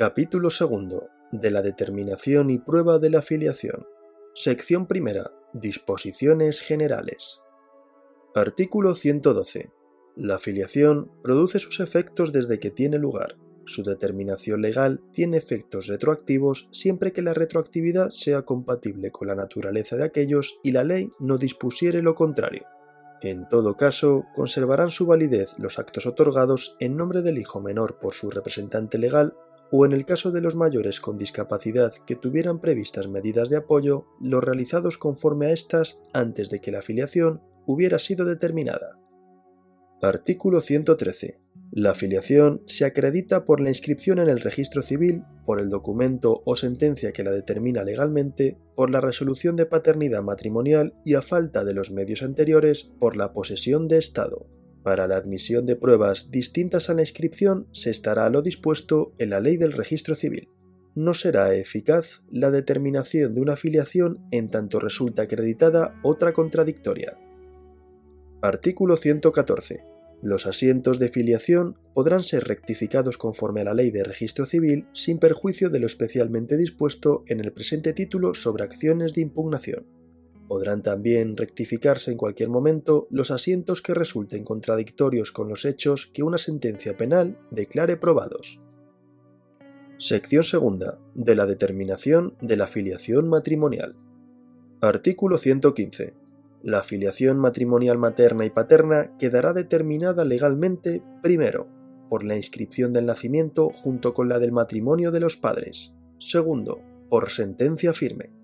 Capítulo segundo de la determinación y prueba de la afiliación. Sección primera. Disposiciones generales. Artículo 112. La afiliación produce sus efectos desde que tiene lugar. Su determinación legal tiene efectos retroactivos siempre que la retroactividad sea compatible con la naturaleza de aquellos y la ley no dispusiere lo contrario. En todo caso, conservarán su validez los actos otorgados en nombre del hijo menor por su representante legal o en el caso de los mayores con discapacidad que tuvieran previstas medidas de apoyo, los realizados conforme a estas antes de que la afiliación hubiera sido determinada. Artículo 113. La afiliación se acredita por la inscripción en el registro civil, por el documento o sentencia que la determina legalmente, por la resolución de paternidad matrimonial y a falta de los medios anteriores, por la posesión de Estado. Para la admisión de pruebas distintas a la inscripción se estará a lo dispuesto en la ley del registro civil. No será eficaz la determinación de una afiliación en tanto resulta acreditada otra contradictoria. Artículo 114. Los asientos de filiación podrán ser rectificados conforme a la ley de registro civil sin perjuicio de lo especialmente dispuesto en el presente título sobre acciones de impugnación. Podrán también rectificarse en cualquier momento los asientos que resulten contradictorios con los hechos que una sentencia penal declare probados. Sección segunda. De la determinación de la filiación matrimonial. Artículo 115. La filiación matrimonial materna y paterna quedará determinada legalmente, primero, por la inscripción del nacimiento junto con la del matrimonio de los padres. Segundo, por sentencia firme.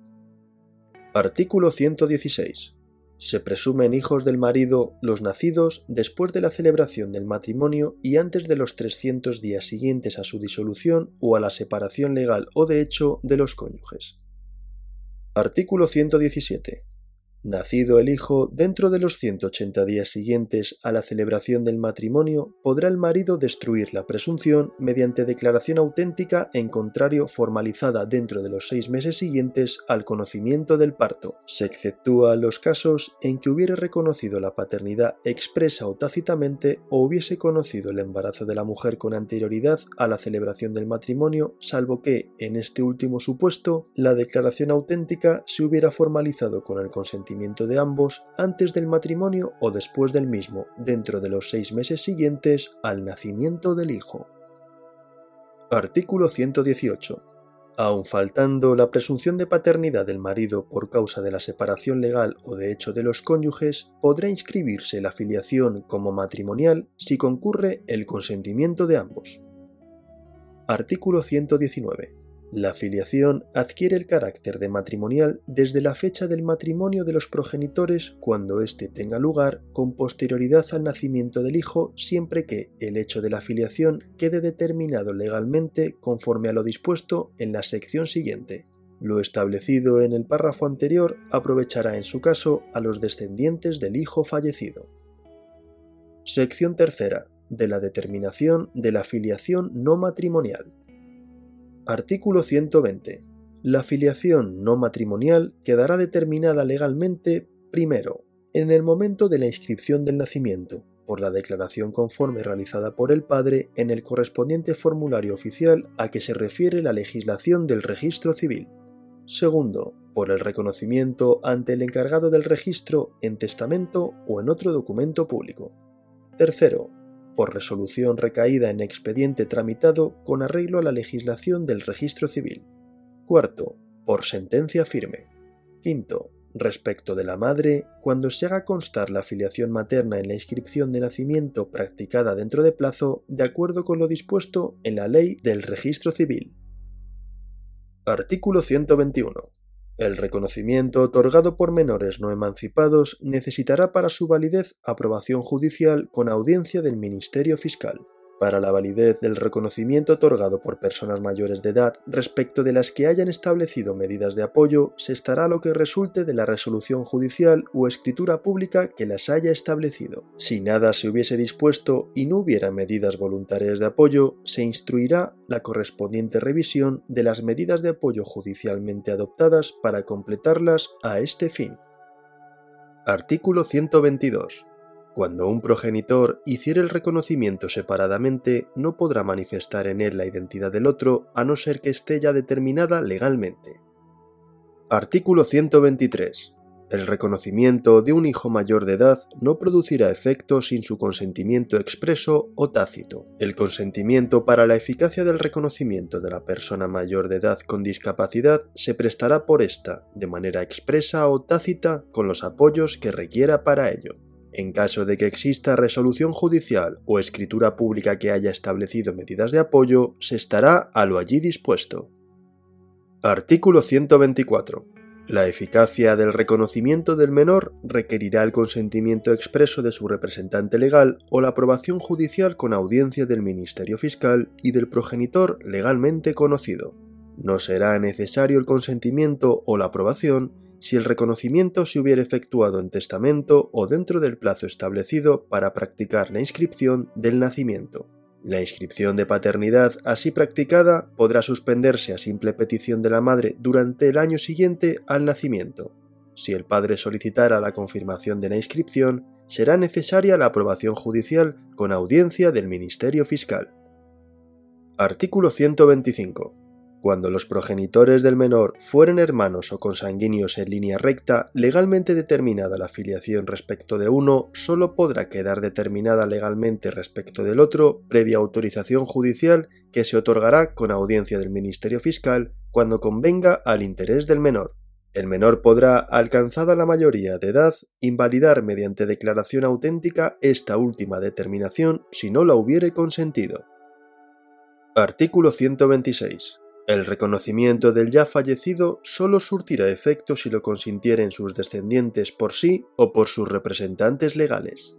Artículo 116. Se presumen hijos del marido los nacidos después de la celebración del matrimonio y antes de los 300 días siguientes a su disolución o a la separación legal o de hecho de los cónyuges. Artículo 117. Nacido el hijo dentro de los 180 días siguientes a la celebración del matrimonio, podrá el marido destruir la presunción mediante declaración auténtica en contrario formalizada dentro de los seis meses siguientes al conocimiento del parto. Se exceptúa los casos en que hubiere reconocido la paternidad expresa o tácitamente o hubiese conocido el embarazo de la mujer con anterioridad a la celebración del matrimonio, salvo que, en este último supuesto, la declaración auténtica se hubiera formalizado con el consentimiento de ambos antes del matrimonio o después del mismo, dentro de los seis meses siguientes al nacimiento del hijo. Artículo 118. Aun faltando la presunción de paternidad del marido por causa de la separación legal o de hecho de los cónyuges, podrá inscribirse la filiación como matrimonial si concurre el consentimiento de ambos. Artículo 119. La filiación adquiere el carácter de matrimonial desde la fecha del matrimonio de los progenitores cuando éste tenga lugar con posterioridad al nacimiento del hijo siempre que el hecho de la filiación quede determinado legalmente conforme a lo dispuesto en la sección siguiente. Lo establecido en el párrafo anterior aprovechará en su caso a los descendientes del hijo fallecido. Sección tercera. De la determinación de la filiación no matrimonial. Artículo 120. La filiación no matrimonial quedará determinada legalmente, primero, en el momento de la inscripción del nacimiento, por la declaración conforme realizada por el padre en el correspondiente formulario oficial a que se refiere la legislación del registro civil. Segundo, por el reconocimiento ante el encargado del registro en testamento o en otro documento público. Tercero, por resolución recaída en expediente tramitado con arreglo a la legislación del registro civil. Cuarto, por sentencia firme. Quinto, respecto de la madre, cuando se haga constar la afiliación materna en la inscripción de nacimiento practicada dentro de plazo, de acuerdo con lo dispuesto en la ley del registro civil. Artículo 121. El reconocimiento otorgado por menores no emancipados necesitará para su validez aprobación judicial con audiencia del Ministerio Fiscal para la validez del reconocimiento otorgado por personas mayores de edad respecto de las que hayan establecido medidas de apoyo, se estará lo que resulte de la resolución judicial o escritura pública que las haya establecido. Si nada se hubiese dispuesto y no hubiera medidas voluntarias de apoyo, se instruirá la correspondiente revisión de las medidas de apoyo judicialmente adoptadas para completarlas a este fin. Artículo 122 Cuando un progenitor hiciere el reconocimiento separadamente, no podrá manifestar en él la identidad del otro a no ser que esté ya determinada legalmente. Artículo 123. El reconocimiento de un hijo mayor de edad no producirá efecto sin su consentimiento expreso o tácito. El consentimiento para la eficacia del reconocimiento de la persona mayor de edad con discapacidad se prestará por ésta, de manera expresa o tácita, con los apoyos que requiera para ello. En caso de que exista resolución judicial o escritura pública que haya establecido medidas de apoyo, se estará a lo allí dispuesto. Artículo 124. La eficacia del reconocimiento del menor requerirá el consentimiento expreso de su representante legal o la aprobación judicial con audiencia del Ministerio Fiscal y del progenitor legalmente conocido. No será necesario el consentimiento o la aprobación si el reconocimiento se hubiera efectuado en testamento o dentro del plazo establecido para practicar la inscripción del nacimiento. La inscripción de paternidad así practicada podrá suspenderse a simple petición de la madre durante el año siguiente al nacimiento. Si el padre solicitara la confirmación de la inscripción, será necesaria la aprobación judicial con audiencia del Ministerio Fiscal. Artículo 125. Cuando los progenitores del menor fueren hermanos o consanguíneos en línea recta, legalmente determinada la filiación respecto de uno, solo podrá quedar determinada legalmente respecto del otro previa autorización judicial que se otorgará con audiencia del Ministerio Fiscal cuando convenga al interés del menor. El menor podrá, alcanzada la mayoría de edad, invalidar mediante declaración auténtica esta última determinación si no la hubiere consentido. Artículo 126. El reconocimiento del ya fallecido solo surtirá efecto si lo consintieren sus descendientes por sí o por sus representantes legales.